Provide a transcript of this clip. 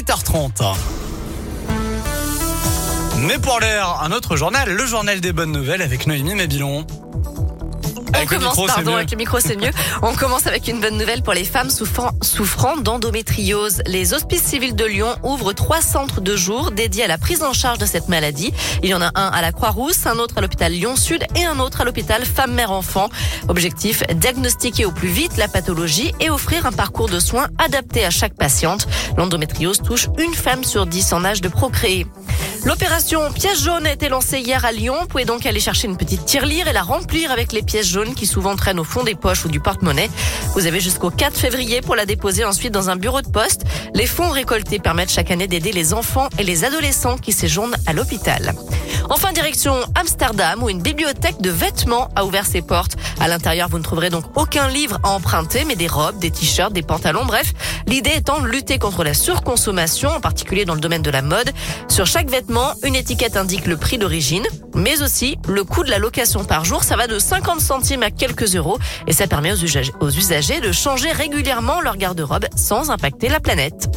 8h30. Mais pour l'air, un autre journal, le journal des bonnes nouvelles avec Noémie Mabilon. On commence, pardon, avec le micro, c'est mieux. On commence avec une bonne nouvelle pour les femmes souffrant, souffrant d'endométriose. Les hospices civils de Lyon ouvrent trois centres de jour dédiés à la prise en charge de cette maladie. Il y en a un à la Croix-Rousse, un autre à l'hôpital Lyon-Sud et un autre à l'hôpital Femmes-Mère-Enfant. Objectif, diagnostiquer au plus vite la pathologie et offrir un parcours de soins adapté à chaque patiente. L'endométriose touche une femme sur dix en âge de procréer. L'opération pièce jaune a été lancée hier à Lyon. Vous pouvez donc aller chercher une petite tirelire et la remplir avec les pièces jaunes qui souvent traînent au fond des poches ou du porte-monnaie. Vous avez jusqu'au 4 février pour la déposer ensuite dans un bureau de poste. Les fonds récoltés permettent chaque année d'aider les enfants et les adolescents qui séjournent à l'hôpital. Enfin, direction Amsterdam, où une bibliothèque de vêtements a ouvert ses portes. À l'intérieur, vous ne trouverez donc aucun livre à emprunter, mais des robes, des t-shirts, des pantalons, bref. L'idée étant de lutter contre la surconsommation, en particulier dans le domaine de la mode. Sur chaque vêtement, une étiquette indique le prix d'origine, mais aussi le coût de la location par jour. Ça va de 50 centimes à quelques euros et ça permet aux usagers, aux usagers de changer régulièrement leur garde-robe sans impacter la planète.